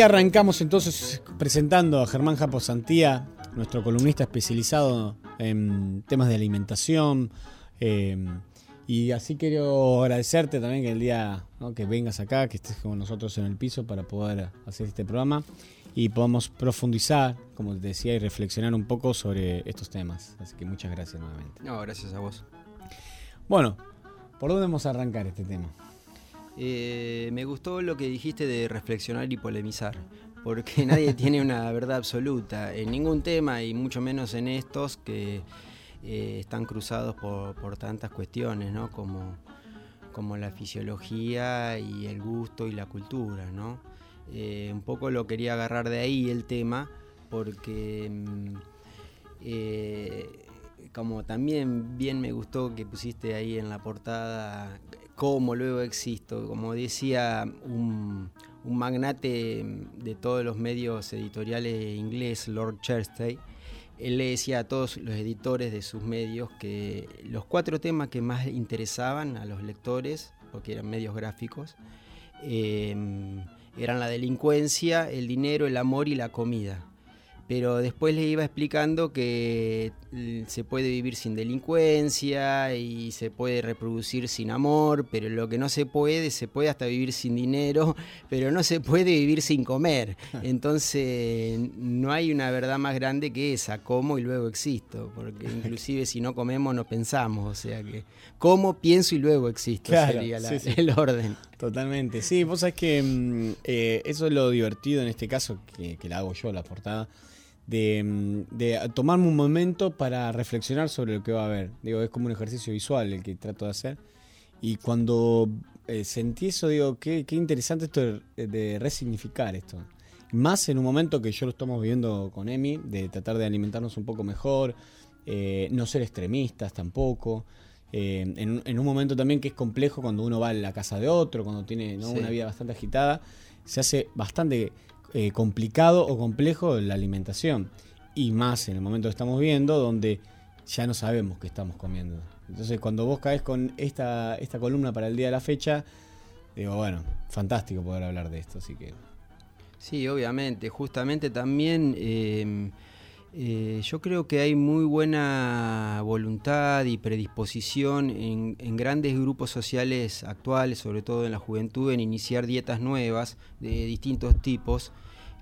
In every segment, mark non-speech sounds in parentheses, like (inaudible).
Arrancamos entonces presentando a Germán Japo Santía, nuestro columnista especializado en temas de alimentación. Eh, y así quiero agradecerte también que el día que vengas acá, que estés con nosotros en el piso para poder hacer este programa y podamos profundizar, como te decía, y reflexionar un poco sobre estos temas. Así que muchas gracias nuevamente. No, gracias a vos. Bueno, ¿por dónde vamos a arrancar este tema? Eh, me gustó lo que dijiste de reflexionar y polemizar, porque (laughs) nadie tiene una verdad absoluta en ningún tema y mucho menos en estos que eh, están cruzados por, tantas cuestiones. Como, la fisiología y el gusto y la cultura. Eh, un poco lo quería agarrar de ahí el tema, porque mm, como también bien me gustó que pusiste ahí en la portada cómo luego existo. Como decía un, magnate de todos los medios editoriales inglés, Lord Chersey, él le decía a todos los editores de sus medios que los cuatro temas que más interesaban a los lectores, porque eran medios gráficos, em, eran la delincuencia, el dinero, el amor y la comida pero después le iba explicando que mm, se puede vivir sin delincuencia y se puede reproducir sin amor, pero lo que no se puede, se puede hasta vivir sin dinero, (laughs) pero no se puede vivir sin comer. (laughs) Entonces no hay una verdad más grande que esa, como y luego existo, porque (laughs) inclusive si no comemos no pensamos, o sea que como, pienso y luego existo sería el orden. Totalmente, sí, vos sabés que mm, eh, eso es lo divertido en este caso, que, que la hago yo, la portada de, de, tomarme un momento para reflexionar sobre lo que va a haber. Digo, es como un ejercicio visual el que trato de hacer. Y cuando eh, sentí eso, digo, qué, qué interesante esto de, resignificar esto. Más en un momento que yo lo estamos viviendo con Emi, de tratar de alimentarnos un poco mejor, eh, no ser extremistas tampoco. Eh, en, en, un momento también que es complejo cuando uno va a la casa de otro, cuando tiene una vida bastante agitada, se hace bastante eh, complicado o complejo la alimentación. Y más en el momento que estamos viendo, donde ya no sabemos qué estamos comiendo. Entonces, cuando vos caes con esta, esta columna para el día de la fecha, digo, bueno, fantástico poder hablar de esto, así que. Sí, obviamente. Justamente también em, eh, yo creo que hay muy buena voluntad y predisposición en, grandes grupos sociales actuales, sobre todo en la juventud, en iniciar dietas nuevas de distintos tipos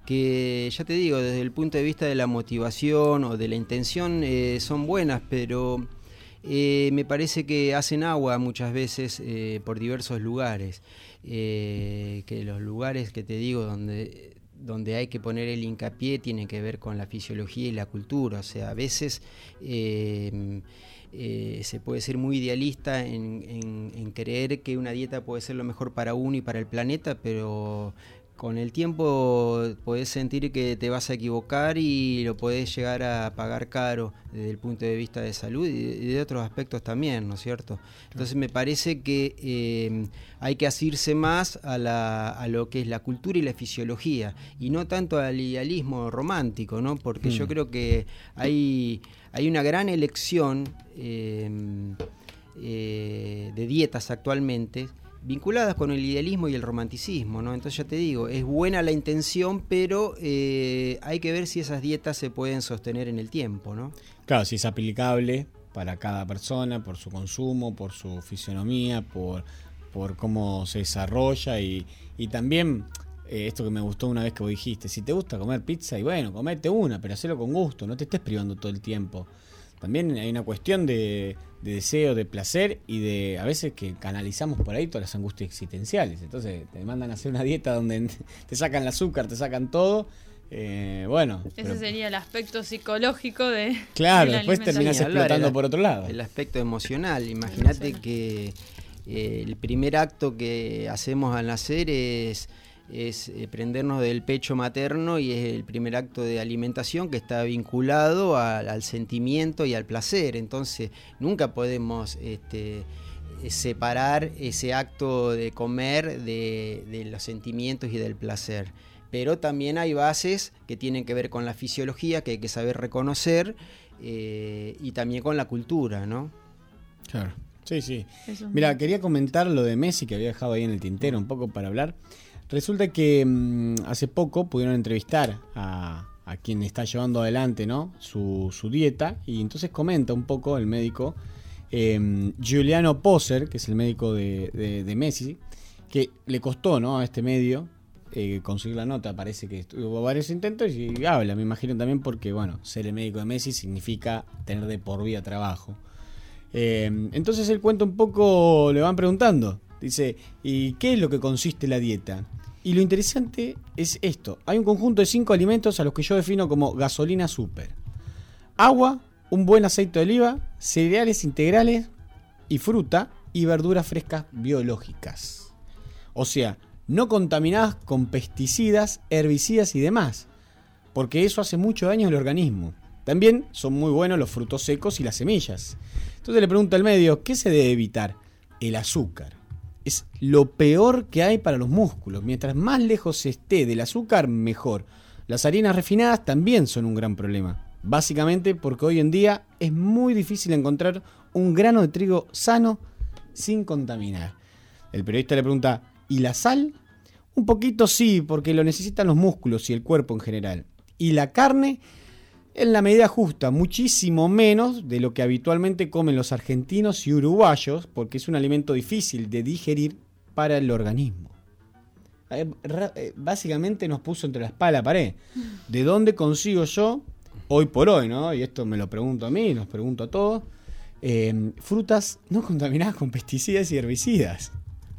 que ya te digo, desde el punto de vista de la motivación o de la intención eh, son buenas, pero eh, me parece que hacen agua muchas veces por diversos lugares. que los lugares que te digo donde, donde hay que poner el hincapié tienen que ver con la fisiología y la cultura. O sea, a veces se puede ser muy idealista en, en, creer que una dieta puede ser lo mejor para uno y para el planeta, pero con el tiempo podés sentir que te vas a equivocar y lo podés llegar a pagar caro desde el punto de vista de salud y de otros aspectos también, ¿no es cierto? Entonces me parece que eh, hay que asirse más a, la, a, lo que es la cultura y la fisiología y no tanto al idealismo romántico, ¿no? Porque yo mm. creo que hay, hay una gran elección eh, eh, de dietas actualmente vinculadas con el idealismo y el romanticismo, ¿no? Entonces ya te digo, es buena la intención, pero eh, hay que ver si esas dietas se pueden sostener en el tiempo, ¿no? Claro, si es aplicable para cada persona, por su consumo, por su fisionomía, por, por cómo se desarrolla y, y también eh, esto que me gustó una vez que vos dijiste, si te gusta comer pizza, y bueno, comete una, pero hacelo con gusto, no te estés privando todo el tiempo. También hay una cuestión de, de deseo, de placer y de a veces que canalizamos por ahí todas las angustias existenciales. Entonces te mandan a hacer una dieta donde (laughs) te sacan el azúcar, te sacan todo. Eh, bueno. Ese sería el aspecto psicológico de. Claro, después terminas explotando por otro lado. El aspecto emocional. Imagínate que eh, el primer acto que hacemos al nacer es es eh, prendernos del pecho materno y es el primer acto de alimentación que está vinculado al, sentimiento y al placer. Entonces nunca podemos este, eh, separar ese acto de comer de, los sentimientos y del placer. Pero también hay bases que tienen que ver con la fisiología, que hay que saber reconocer, eh, y también con la cultura, ¿no? Claro. Sí, sí. Mira, quería comentar lo de Messi que había dejado ahí en el tintero un poco para hablar. Resulta que mm, hace poco pudieron entrevistar a, quien está llevando adelante ¿no? su, dieta y entonces comenta un poco el médico em, Giuliano Poser, que es el médico de, Messi, que le costó ¿no? a este medio eh, conseguir la nota, parece que hubo varios intentos y habla, me imagino también porque, bueno, ser el médico de Messi significa tener de por vida trabajo. Em, entonces él cuenta un poco, le van preguntando, dice, ¿y qué es lo que consiste la dieta? Y lo interesante es esto. Hay un conjunto de cinco alimentos a los que yo defino como gasolina super. Agua, un buen aceite de oliva, cereales integrales y fruta y verduras frescas biológicas. O sea, no contaminadas con pesticidas, herbicidas y demás. Porque eso hace mucho daño al organismo. También son muy buenos los frutos secos y las semillas. Entonces le pregunto al medio, ¿qué se debe evitar? El azúcar es lo peor que hay para los músculos. Mientras más lejos esté del azúcar, mejor. Las harinas refinadas también son un gran problema. Básicamente porque hoy en día es muy difícil encontrar un grano de trigo sano sin contaminar. El periodista le pregunta, ¿y la sal? Un poquito sí, porque lo necesitan los músculos y el cuerpo en general. ¿Y la carne? En la medida justa, muchísimo menos de lo que habitualmente comen los argentinos y uruguayos, porque es un alimento difícil de digerir para el organismo. Eh, eh, básicamente nos puso entre la espalda y la pared. ¿De dónde consigo yo, hoy por hoy, ¿no? y esto me lo pregunto a mí, nos pregunto a todos, eh, frutas no contaminadas con pesticidas y herbicidas?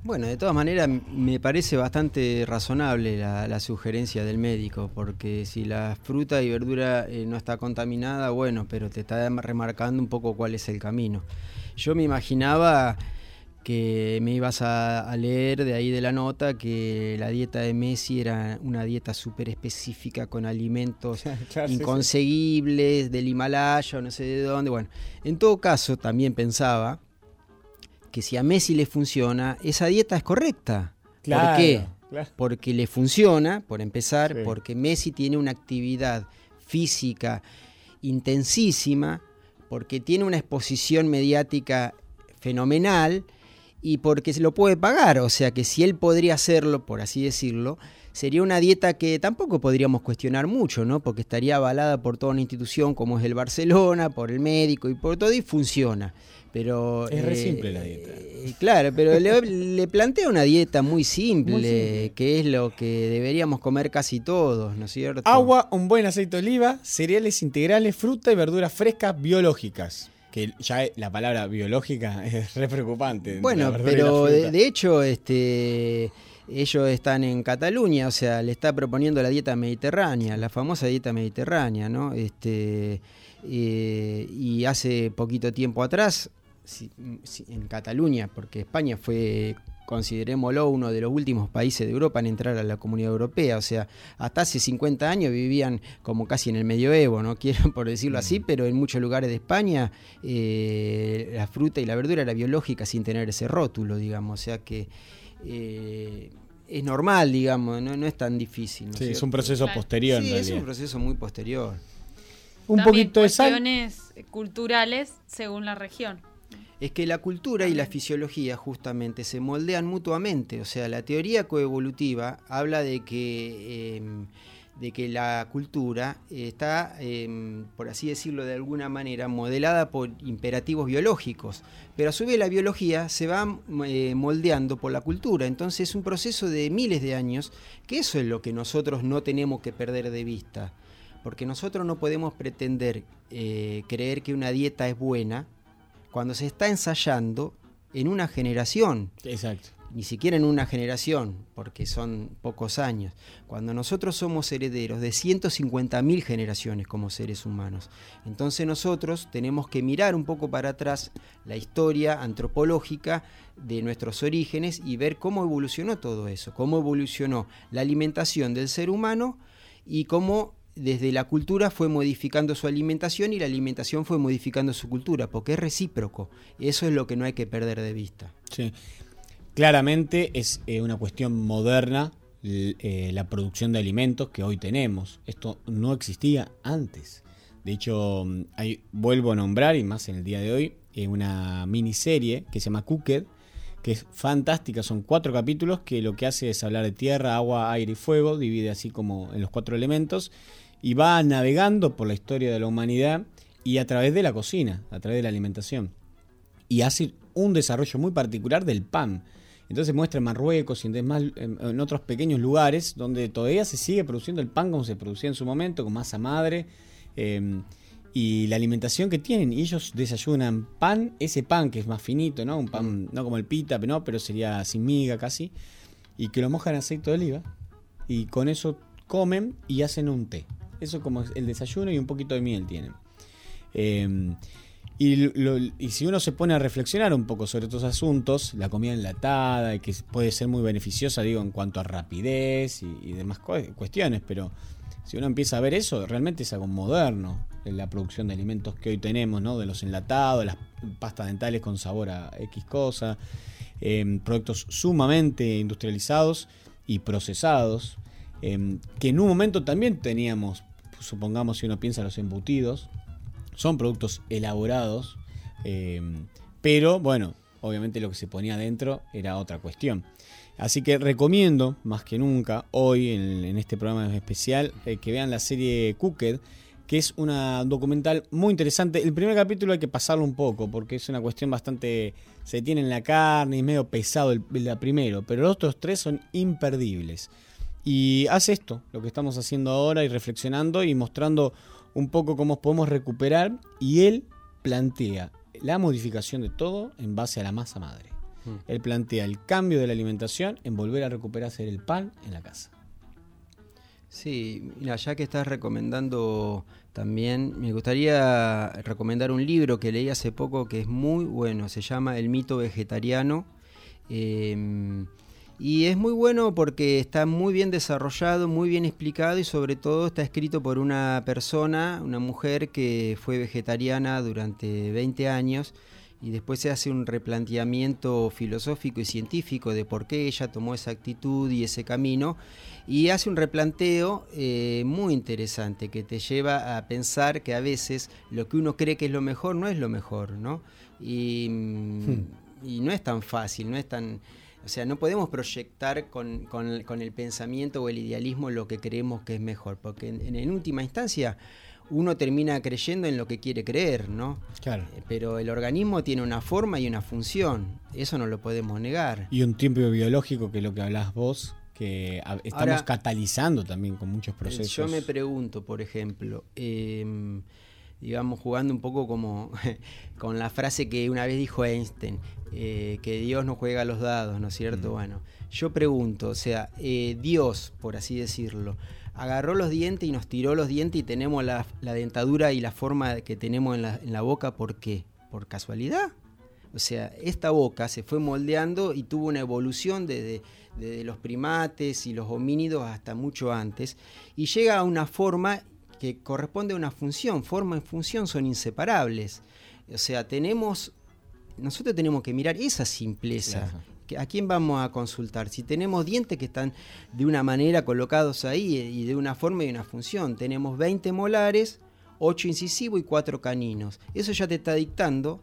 Bueno, de todas maneras me parece bastante razonable la, sugerencia del médico, porque si la fruta y verdura eh, no está contaminada, bueno, pero te está remarcando un poco cuál es el camino. Yo me imaginaba que me ibas a, leer de ahí de la nota que la dieta de Messi era una dieta súper específica con alimentos (laughs) inconseguibles del Himalaya o no sé de dónde. Bueno, en todo caso también pensaba que si a Messi le funciona, esa dieta es correcta. ¿Por qué? Porque le funciona, por empezar, porque Messi tiene una actividad física intensísima, porque tiene una exposición mediática fenomenal y porque se lo puede pagar. O sea que si él podría hacerlo, por así decirlo, sería una dieta que tampoco podríamos cuestionar mucho, ¿no? Porque estaría avalada por toda una institución como es el Barcelona, por el médico y por todo, y funciona. Pero, es re eh, simple la dieta. Eh, claro, pero le, plantea una dieta muy simple, que es lo que deberíamos comer casi todos, ¿no es cierto? Agua, un buen aceite de oliva, cereales integrales, fruta y verduras frescas biológicas. Que ya la palabra biológica (laughs) es re preocupante. Bueno, pero de, hecho, este ellos están en Cataluña, o sea, le está proponiendo la dieta mediterránea, la famosa dieta mediterránea, ¿no? Este, eh, y hace poquito tiempo atrás en Cataluña, porque España fue, considerémoslo, uno de los últimos países de Europa en entrar a la Comunidad Europea. O sea, hasta hace 50 años vivían como casi en el medioevo, no (laughs) quiero por decirlo así, mm. pero en muchos lugares de España eh, la fruta y la verdura era biológica sin tener ese rótulo, digamos. O sea que... Eh, es normal, digamos, no, es tan difícil. sí, es un proceso posterior. Sí, es un proceso muy posterior. Un poquito de sal. culturales según la región es que la cultura y la fisiología justamente se moldean mutuamente. O sea, la teoría coevolutiva habla de que, em, de que la cultura está, em, por así decirlo de alguna manera, modelada por imperativos biológicos, pero a su vez la biología se va eh, moldeando por la cultura. Entonces es un proceso de miles de años, que eso es lo que nosotros no tenemos que perder de vista. Porque nosotros no podemos pretender eh, creer que una dieta es buena cuando se está ensayando en una generación. Exacto. Ni siquiera en una generación, porque son pocos años. Cuando nosotros somos herederos de 150.000 generaciones como seres humanos. Entonces nosotros tenemos que mirar un poco para atrás la historia antropológica de nuestros orígenes y ver cómo evolucionó todo eso, cómo evolucionó la alimentación del ser humano y cómo desde la cultura fue modificando su alimentación y la alimentación fue modificando su cultura, porque es recíproco. Eso es lo que no hay que perder de vista. Sí. Claramente es eh, una cuestión moderna eh, la producción de alimentos que hoy tenemos. Esto no existía antes. De hecho, mm, vuelvo a nombrar, y más en el día de hoy, eh, una miniserie que se llama Cooked, que es fantástica. Son cuatro capítulos que lo que hace es hablar de tierra, agua, aire y fuego, divide así como en los cuatro elementos, y va navegando por la historia de la humanidad y a través de la cocina, a través de la alimentación. Y hace un desarrollo muy particular del pan. Entonces muestra en Marruecos y en, otros pequeños lugares donde todavía se sigue produciendo el pan como se producía en su momento, con masa madre. Em, y la alimentación que tienen. Y ellos desayunan pan, ese pan que es más finito, ¿no? Un pan, no como el pita, no, pero sería sin miga casi. Y que lo mojan en aceite de oliva. Y con eso comen y hacen un té. Eso como el desayuno y un poquito de miel tienen. Em, y, si uno se pone a reflexionar un poco sobre estos asuntos, la comida enlatada, que puede ser muy beneficiosa, digo, en cuanto a rapidez y, demás cuestiones, pero si uno empieza a ver eso, realmente es algo moderno, la producción de alimentos que hoy tenemos, ¿no? De los enlatados, las pastas dentales con sabor a X cosa, em, productos sumamente industrializados y procesados, em, que en un momento también teníamos, supongamos si uno piensa los embutidos, son productos elaborados, eh, pero bueno, obviamente lo que se ponía adentro era otra cuestión. Así que recomiendo más que nunca hoy en, este programa especial eh, que vean la serie Cooked, que es una documental muy interesante. El primer capítulo hay que pasarlo un poco porque es una cuestión bastante... se tiene en la carne y medio pesado el primero, pero los otros tres son imperdibles. Y hace esto, lo que estamos haciendo ahora y reflexionando y mostrando un poco cómo podemos recuperar y él plantea la modificación de todo en base a la masa madre. Mm. Él plantea el cambio de la alimentación en volver a recuperarse el pan en la casa. Sí, mira, ya que estás recomendando también, me gustaría recomendar un libro que leí hace poco que es muy bueno, se llama El mito vegetariano. Em, y es muy bueno porque está muy bien desarrollado, muy bien explicado y sobre todo está escrito por una persona, una mujer que fue vegetariana durante 20 años y después se hace un replanteamiento filosófico y científico de por qué ella tomó esa actitud y ese camino y hace un replanteo eh, muy interesante que te lleva a pensar que a veces lo que uno cree que es lo mejor no es lo mejor, ¿no? Y, hmm. y no es tan fácil, no es tan o sea, no podemos proyectar con, el pensamiento o el idealismo lo que creemos que es mejor, porque en, última instancia uno termina creyendo en lo que quiere creer, ¿no? Claro. Eh, pero el organismo tiene una forma y una función, eso no lo podemos negar. Y un tiempo biológico, que es lo que hablas vos, que estamos catalizando también con muchos eh, procesos. Yo me pregunto, por ejemplo, em, digamos, jugando un poco como (laughs) con la frase que una vez dijo Einstein, eh, que Dios no juega a los dados, ¿no es cierto? Mm. Bueno, yo pregunto, o sea, eh, Dios, por así decirlo, agarró los dientes y nos tiró los dientes y tenemos la, dentadura y la forma que tenemos en la, boca, ¿por qué? ¿Por casualidad? O sea, esta boca se fue moldeando y tuvo una evolución desde, desde los primates y los homínidos hasta mucho antes y llega a una forma que corresponde a una función. Forma y función son inseparables. O sea, tenemos, nosotros tenemos que mirar esa simpleza. ¿A quién vamos a consultar? Si tenemos dientes que están de una manera colocados ahí y de una forma y una función. Tenemos 20 molares, 8 incisivos y 4 caninos. Eso ya te está dictando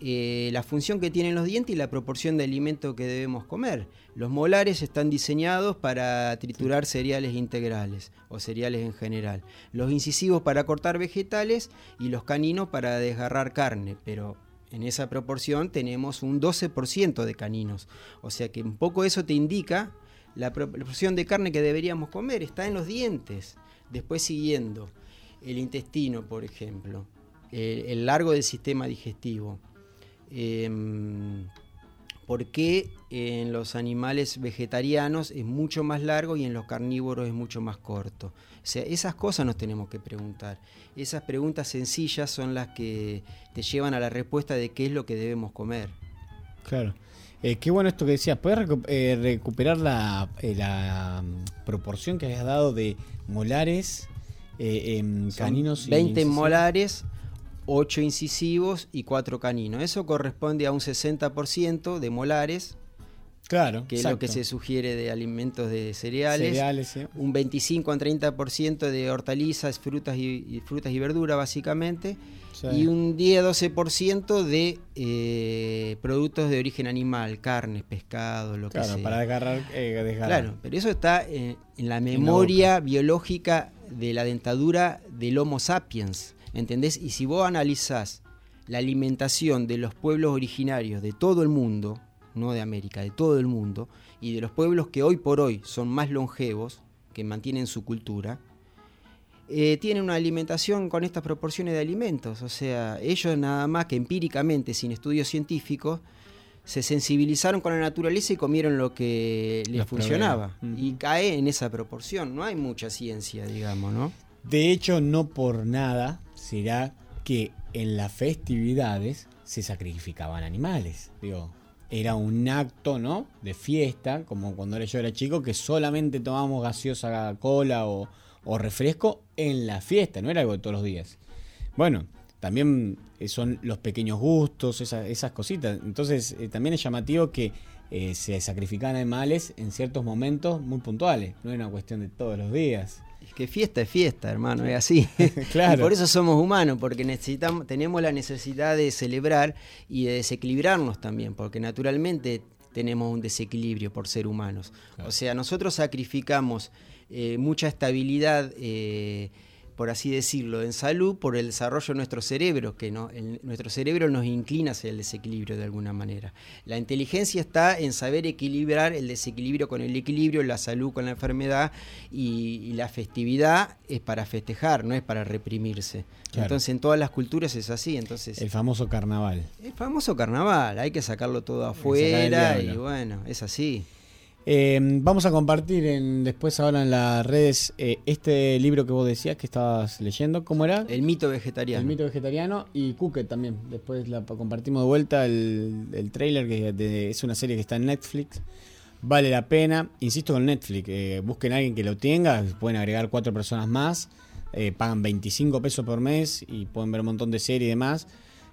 eh, la función que tienen los dientes y la proporción de alimento que debemos comer. Los molares están diseñados para triturar cereales integrales o cereales en general. Los incisivos para cortar vegetales y los caninos para desgarrar carne, pero en esa proporción tenemos un 12% de caninos. O sea que un poco eso te indica la proporción de carne que deberíamos comer, está en los dientes. Después siguiendo, el intestino, por ejemplo, el largo del sistema digestivo eh, por qué en los animales vegetarianos es mucho más largo y en los carnívoros es mucho más corto. O sea, esas cosas nos tenemos que preguntar. Esas preguntas sencillas son las que te llevan a la respuesta de qué es lo que debemos comer. Claro. Eh, qué bueno esto que decías. ¿Puedes eh, recuperar la, eh, la, mm, proporción que has dado de molares, en caninos? 20 molares 8 incisivos y 4 caninos. Eso corresponde a un 60% de molares Claro, que es lo que se sugiere de alimentos de cereales. cereales Un 25 a 30% de hortalizas, frutas y, frutas y verduras básicamente. Y un 10-12% de eh, productos de origen animal, carnes, pescado, lo que sea. para agarrar, eh, Claro, pero eso está en, la memoria biológica de la dentadura del Homo sapiens, ¿entendés? Y si vos analizás la alimentación de los pueblos originarios de todo el mundo, no de América, de todo el mundo, y de los pueblos que hoy por hoy son más longevos, que mantienen su cultura, eh, tienen una alimentación con estas proporciones de alimentos. O sea, ellos nada más que empíricamente, sin estudios científicos, se sensibilizaron con la naturaleza y comieron lo que les funcionaba. Y cae en esa proporción. No hay mucha ciencia, digamos, ¿no? De hecho, no por nada será que en las festividades se sacrificaban animales. Digo, era un acto, ¿no? De fiesta, como cuando yo era chico, que solamente tomábamos gaseosa cola o, refresco en la fiesta, no era algo de todos los días. Bueno, también eh, son los pequeños gustos, esas, cositas. Entonces, eh, también es llamativo que eh, se sacrifican animales en ciertos momentos muy puntuales, no es una cuestión de todos los días. Es que fiesta es fiesta, hermano, es así. (laughs) claro. Y por eso somos humanos, porque necesitamos, tenemos la necesidad de celebrar y de desequilibrarnos también, porque naturalmente tenemos un desequilibrio por ser humanos. O sea, nosotros sacrificamos eh, mucha estabilidad. Eh, por así decirlo, en salud por el desarrollo de nuestro cerebro, que no, nuestro cerebro nos inclina hacia el desequilibrio de alguna manera. La inteligencia está en saber equilibrar el desequilibrio con el equilibrio, la salud con la enfermedad y, la festividad es para festejar, no es para reprimirse. Entonces en todas las culturas es así. Entonces, el famoso carnaval. El famoso carnaval, hay que sacarlo todo afuera y bueno, es así. Eh, vamos a compartir en, después ahora en las redes eh, este libro que vos decías que estabas leyendo. ¿Cómo era? El mito vegetariano. El mito vegetariano y Cooked también. Después la compartimos de vuelta el, el trailer que es una serie que está en Netflix. Vale la pena. Insisto con Netflix. Eh, busquen a alguien que lo tenga. Pueden agregar cuatro personas más. pagan 25 pesos por mes y pueden ver un montón de series y demás.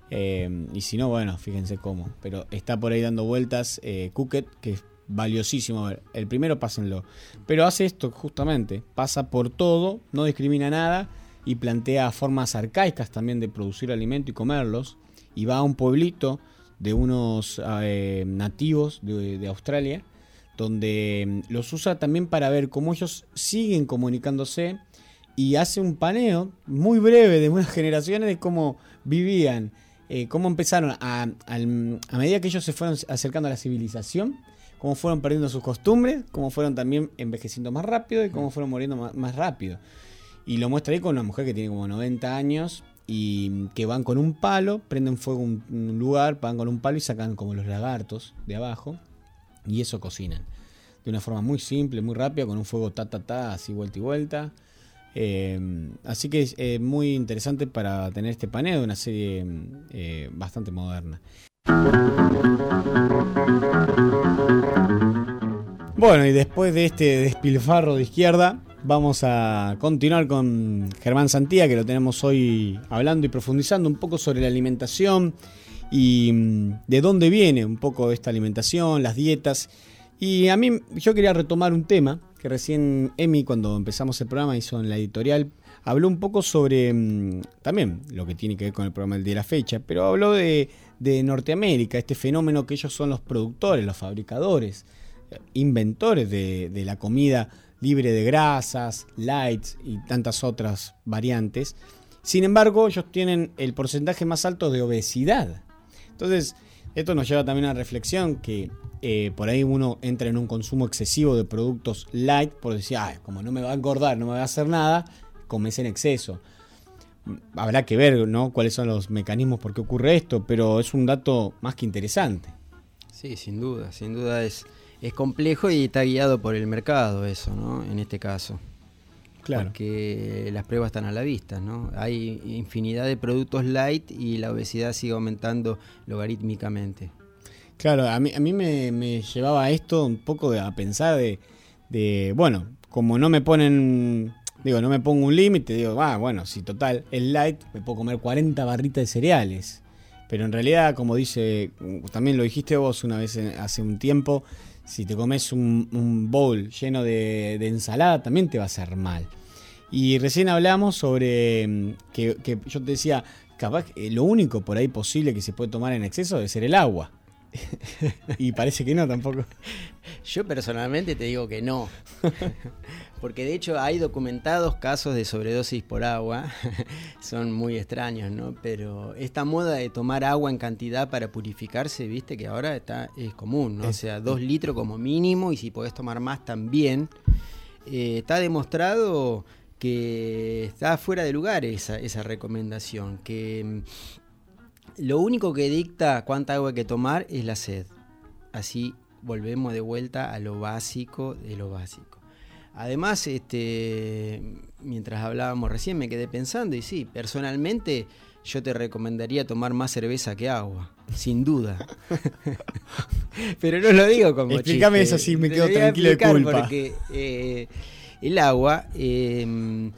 y si no, bueno, fíjense cómo. Pero está por ahí dando vueltas Cooked, que valiosísimo. ver, el primero pásenlo. Pero hace esto justamente, pasa por todo, no discrimina nada y plantea formas arcaicas también de producir alimento y comerlos. Y va a un pueblito de unos eh, nativos de, Australia, donde mm, los usa también para ver cómo ellos siguen comunicándose y hace un paneo muy breve de unas (laughs) generaciones de cómo vivían, eh, cómo empezaron a, a medida que ellos se fueron acercando a la civilización, cómo fueron perdiendo sus costumbres, cómo fueron también envejeciendo más rápido y cómo fueron muriendo más, rápido. Y lo muestra ahí con una mujer que tiene como 90 años y que van con un palo, prenden fuego un, un lugar, van con un palo y sacan como los lagartos de abajo y eso cocinan. De una forma muy simple, muy rápida, con un fuego ta ta ta, así vuelta y vuelta. Eh, así que es eh, muy interesante para tener este paneo de una serie eh, bastante moderna. Bueno, y después de este despilfarro de izquierda, vamos a continuar con Germán Santía, que lo tenemos hoy hablando y profundizando un poco sobre la alimentación y mm, de dónde viene un poco esta alimentación, las dietas. Y a mí yo quería retomar un tema que recién Emi, cuando empezamos el programa, hizo en la editorial, habló un poco sobre mm, también lo que tiene que ver con el programa de la fecha, pero habló de, de Norteamérica, este fenómeno que ellos son los productores, los fabricadores, inventores de, la comida libre de grasas, lights y tantas otras variantes. Sin embargo, ellos tienen el porcentaje más alto de obesidad. Entonces, esto nos lleva también a la reflexión que eh, por ahí uno entra en un consumo excesivo de productos light por decir, como no me va a engordar, no me va a hacer nada, comes en exceso habrá que ver ¿no? cuáles son los mecanismos por qué ocurre esto, pero es un dato más que interesante. Sí, sin duda, sin duda es, es complejo y está guiado por el mercado eso, ¿no? En este caso. Claro. Porque las pruebas están a la vista, ¿no? Hay infinidad de productos light y la obesidad sigue aumentando logarítmicamente. Claro, a mí, a mí me, llevaba esto un poco a pensar de, de, bueno, como no me ponen Digo, no me pongo un límite, digo, ah, bueno, si total es light, me puedo comer 40 barritas de cereales. Pero en realidad, como dice, también lo dijiste vos una vez hace un tiempo, Si te comes un, bowl lleno de, ensalada, también te va a hacer mal. Y recién hablamos sobre mm, que, yo te decía, capaz lo único por ahí posible que se puede tomar en exceso debe ser el agua. Y parece que no tampoco. Yo personalmente te digo que no. Porque de hecho hay documentados casos de sobredosis por agua. Son muy extraños, ¿no? Pero esta moda de tomar agua en cantidad para purificarse, viste que ahora está, es común, ¿no? o sea, dos litros como mínimo y si podés tomar más también. Eh, está demostrado que está fuera de lugar esa, esa recomendación, que lo único que dicta cuánta agua hay que tomar es la sed. Así volvemos de vuelta a lo básico de lo básico. Además, este, mientras hablábamos recién me quedé pensando y sí, personalmente yo te recomendaría tomar más cerveza que agua, sin duda. (laughs) Pero no lo digo como Explícame eso así me quedo tranquilo de culpa. Porque eh, el agua eh,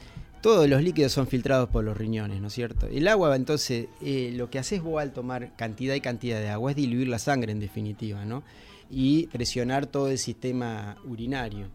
todos los líquidos son filtrados por los riñones, ¿no es cierto? El agua, entonces, eh, lo que haces vos al tomar cantidad y cantidad de agua es diluir la sangre en definitiva, ¿no? Y presionar todo el sistema urinario.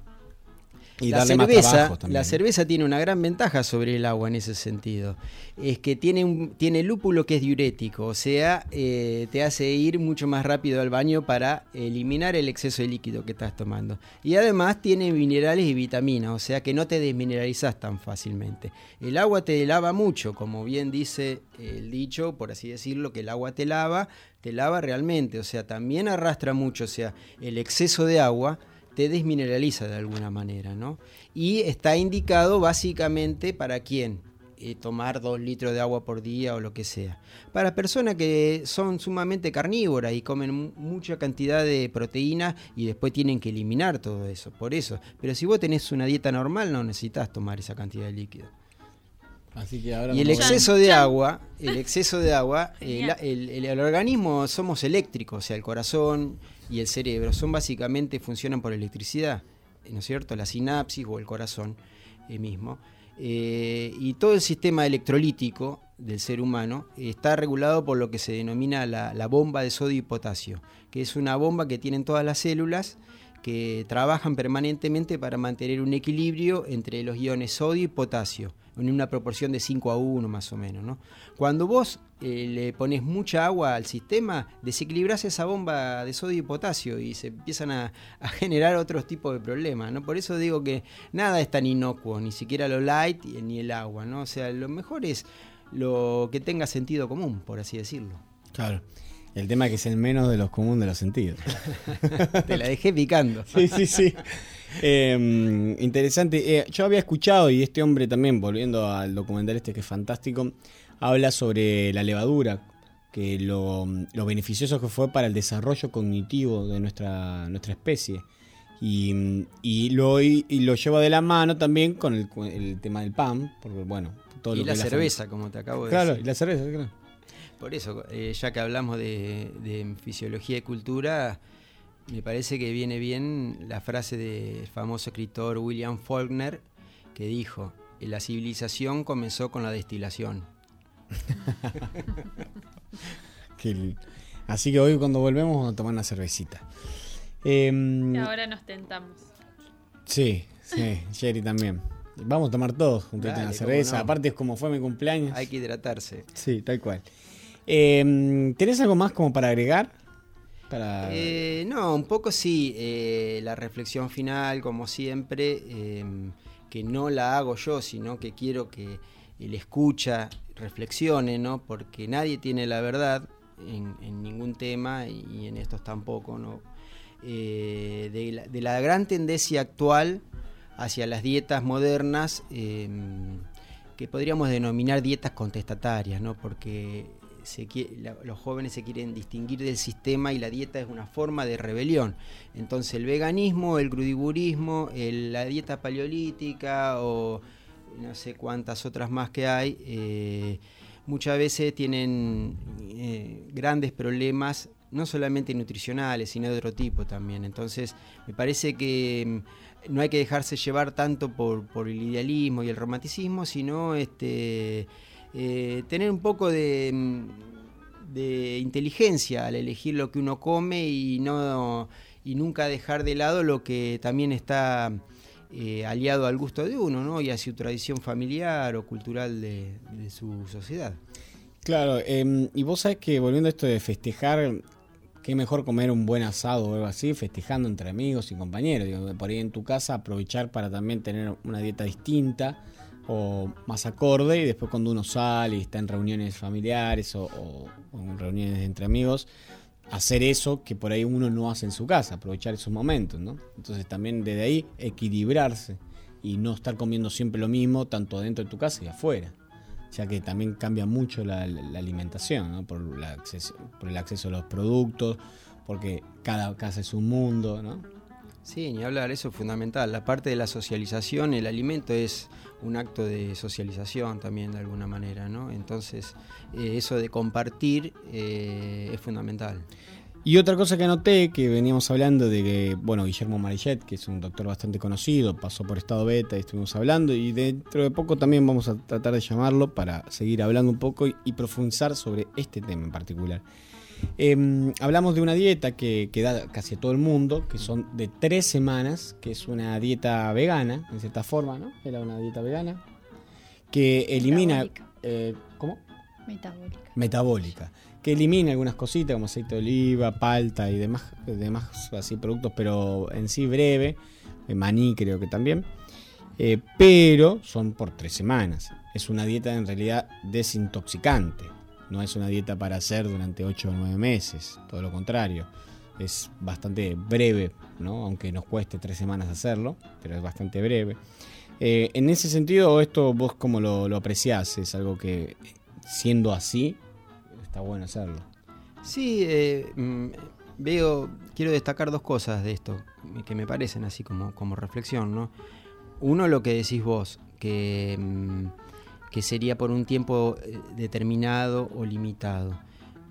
Y la cerveza, La cerveza tiene una gran ventaja sobre el agua en ese sentido. Es que tiene, un, tiene lúpulo que es diurético, o sea, eh, te hace ir mucho más rápido al baño para eliminar el exceso de líquido que estás tomando. Y además tiene minerales y vitaminas, o sea que no te desmineralizas tan fácilmente. El agua te lava mucho, como bien dice el dicho, por así decirlo, que el agua te lava, te lava realmente, o sea, también arrastra mucho, o sea, el exceso de agua te desmineraliza de alguna manera, ¿no? Y está indicado básicamente para quién, eh, tomar dos litros de agua por día o lo que sea. Para personas que son sumamente carnívoras y comen mucha cantidad de proteínas y después tienen que eliminar todo eso, por eso. Pero si vos tenés una dieta normal no necesitas tomar esa cantidad de líquido. Así que ahora y el exceso de agua, el exceso de agua, el, el, organismo somos eléctricos, o sea, el corazón, y el cerebro son básicamente, funcionan por electricidad, ¿no es cierto? La sinapsis o el corazón eh, mismo. Eh, y todo el sistema electrolítico del ser humano está regulado por lo que se denomina la, la, bomba de sodio y potasio, que es una bomba que tienen todas las células que trabajan permanentemente para mantener un equilibrio entre los iones sodio y potasio en una proporción de 5 a 1 más o menos. ¿no? Cuando vos eh, le pones mucha agua al sistema, desequilibras esa bomba de sodio y potasio y se empiezan a, generar otros tipos de problemas. ¿no? Por eso digo que nada es tan inocuo, ni siquiera lo light ni el agua. ¿no? O sea, lo mejor es lo que tenga sentido común, por así decirlo. Claro. El tema es que es el menos de los comunes de los sentidos. (laughs) Te la dejé picando. sí, sí, sí. (laughs) Em, interesante. Eh, yo había escuchado, y este hombre también, volviendo al documental este que es fantástico, habla sobre la levadura, que lo, beneficioso que fue para el desarrollo cognitivo de nuestra, nuestra especie. Y, lo, y lo lleva de la mano también con el, tema del pan, porque bueno, todo y la cerveza, como te acabo de decir. Claro, y la cerveza, claro. Por eso, eh, ya que hablamos de, de fisiología y cultura, me parece que viene bien la frase del famoso escritor William Faulkner que dijo, la civilización comenzó con la destilación. (laughs) Así que hoy cuando volvemos vamos a tomar una cervecita. Em, y ahora nos tentamos. Sí, sí, Jerry también. Vamos a tomar todos juntos una cerveza. Aparte es como fue mi cumpleaños. Hay que hidratarse. Sí, tal cual. Eh, ¿Tenés algo más como para agregar? Eh, no, un poco sí. Eh, la reflexión final, como siempre, em, que no la hago yo, sino que quiero que el escucha reflexione, ¿no? Porque nadie tiene la verdad en, ningún tema y, en estos tampoco, ¿no? Eh, de, la, gran tendencia actual hacia las dietas modernas, em, que podríamos denominar dietas contestatarias, ¿no? Porque los jóvenes se quieren distinguir del sistema y la dieta es una forma de rebelión. Entonces el veganismo, el crudiburismo, la dieta paleolítica o no sé cuántas otras más que hay, eh, muchas veces tienen eh, grandes problemas, no solamente nutricionales, sino de otro tipo también. Entonces me parece que mm, no hay que dejarse llevar tanto por, por el idealismo y el romanticismo, sino este eh, tener un poco de, de, inteligencia al elegir lo que uno come y no, nunca dejar de lado lo que también está eh, aliado al gusto de uno, ¿no? Y a su tradición familiar o cultural de, su sociedad. Claro, em, y vos sabés que volviendo a esto de festejar, qué mejor comer un buen asado o algo así, festejando entre amigos y compañeros. Digo, por ahí en tu casa aprovechar para también tener una dieta distinta o más acorde y después cuando uno sale y está en reuniones familiares o, en reuniones entre amigos, hacer eso que por ahí uno no hace en su casa, aprovechar esos momentos, ¿no? Entonces también desde ahí equilibrarse y no estar comiendo siempre lo mismo tanto dentro de tu casa y afuera, ya que también cambia mucho la, alimentación, por el acceso a los productos, porque cada casa es un mundo, ¿no? Sí, ni hablar, eso es fundamental. La parte de la socialización, el alimento es un acto de socialización también de alguna manera, ¿no? Entonces, eh, eso de compartir eh, es fundamental. Y otra cosa que anoté, que veníamos hablando de que, bueno, Guillermo Marillet, que es un doctor bastante conocido, pasó por estado beta y estuvimos hablando, y dentro de poco también vamos a tratar de llamarlo para seguir hablando un poco y profundizar sobre este tema en particular. Em, hablamos de una dieta que, que, da casi a todo el mundo, que son de tres semanas, que es una dieta vegana, en cierta forma, ¿no? Era una dieta vegana, que elimina... Eh, ¿Cómo? Metabólica. Metabólica. Que elimina algunas cositas como aceite de oliva, palta y demás, demás así productos, pero en sí breve, eh, maní creo que también. Eh, pero son por tres semanas. Es una dieta en realidad desintoxicante no es una dieta para hacer durante 8 o 9 meses, todo lo contrario. Es bastante breve, ¿no? aunque nos cueste 3 semanas hacerlo, pero es bastante breve. Eh, en ese sentido, esto vos como lo, lo apreciás, es algo que siendo así, está bueno hacerlo. Sí, eh, mm, veo, quiero destacar dos cosas de esto, que me parecen así como, como reflexión, ¿no? Uno, lo que decís vos, que... Mm, que sería por un tiempo eh, determinado o limitado.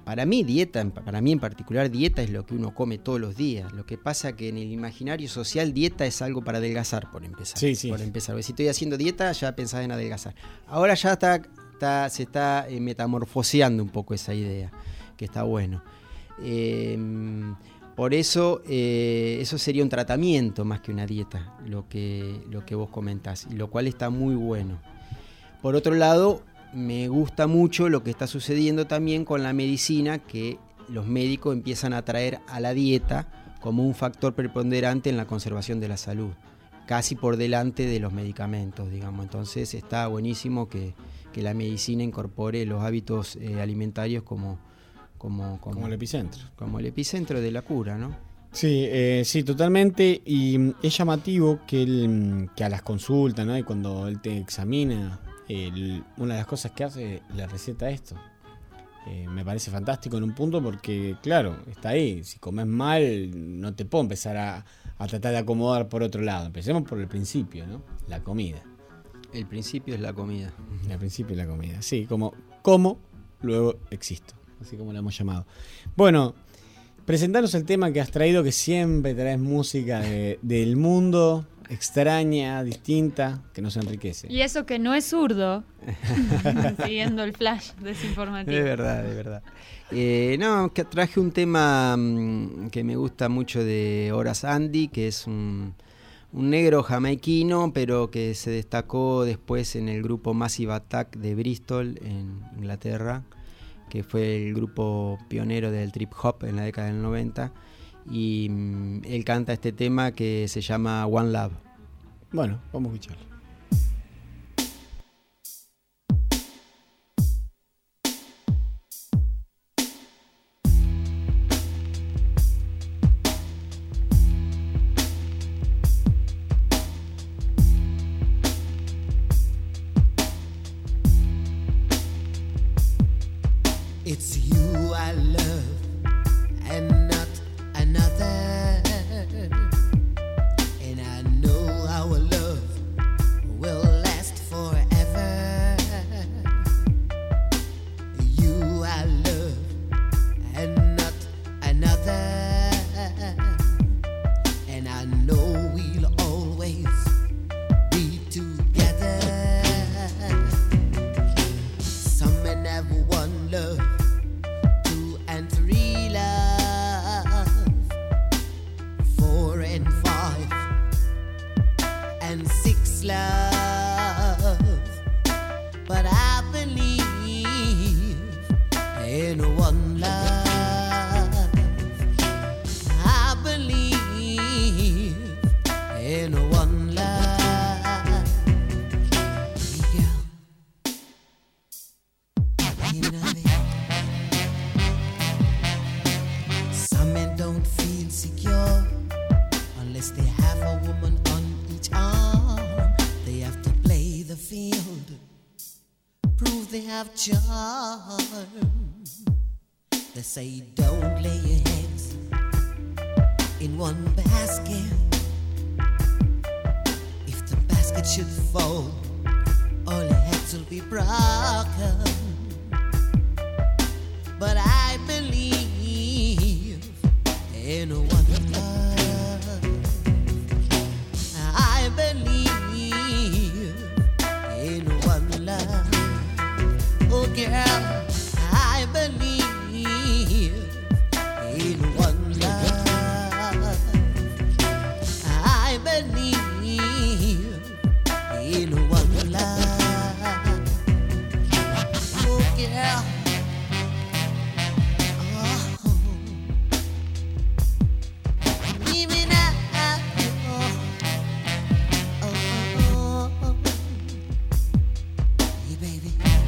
Para mí, dieta, para mí en particular, dieta es lo que uno come todos los días. Lo que pasa que en el imaginario social, dieta es algo para adelgazar, por empezar. Sí, sí. Por empezar. si estoy haciendo dieta, ya pensás en adelgazar. Ahora ya está, se está eh, metamorfoseando un poco esa idea, que está bueno. Em, por eso, eh, eso sería un tratamiento más que una dieta, lo que, lo que vos comentás, y lo cual está muy bueno. Por otro lado, me gusta mucho lo que está sucediendo también con la medicina, que los médicos empiezan a traer a la dieta como un factor preponderante en la conservación de la salud, casi por delante de los medicamentos, digamos. Entonces está buenísimo que, la medicina incorpore los hábitos eh, alimentarios como, como, como, el epicentro. Como el epicentro de la cura, ¿no? Sí, eh, sí, totalmente. Y es llamativo que, que a las consultas, ¿no? Y cuando él te examina una de las cosas que hace la receta esto. Eh, me parece fantástico en un punto porque, claro, está ahí. Si comes mal, no te puedo empezar a, tratar de acomodar por otro lado. Empecemos por el principio, ¿no? La comida. El principio es la comida. El principio es la comida, sí, como como, luego existo, así como lo hemos llamado. Bueno, presentaros el tema que has traído, que siempre traes música del mundo, extraña, distinta, que nos enriquece. Y eso que no es zurdo, (laughs) siguiendo el flash desinformativo. De verdad, de verdad. Eh, no, que traje un tema mm, que me gusta mucho de Horace Andy, que es un, negro jamaiquino, pero que se destacó después en el grupo Massive Attack de Bristol, en Inglaterra, que fue el grupo pionero del trip hop en la década del 90 y mm, él canta este tema que se llama One Love. Bueno, vamos a escucharlo. They have charm. They say don't lay your eggs in one basket. If the basket should fall, all your heads will be broken. baby.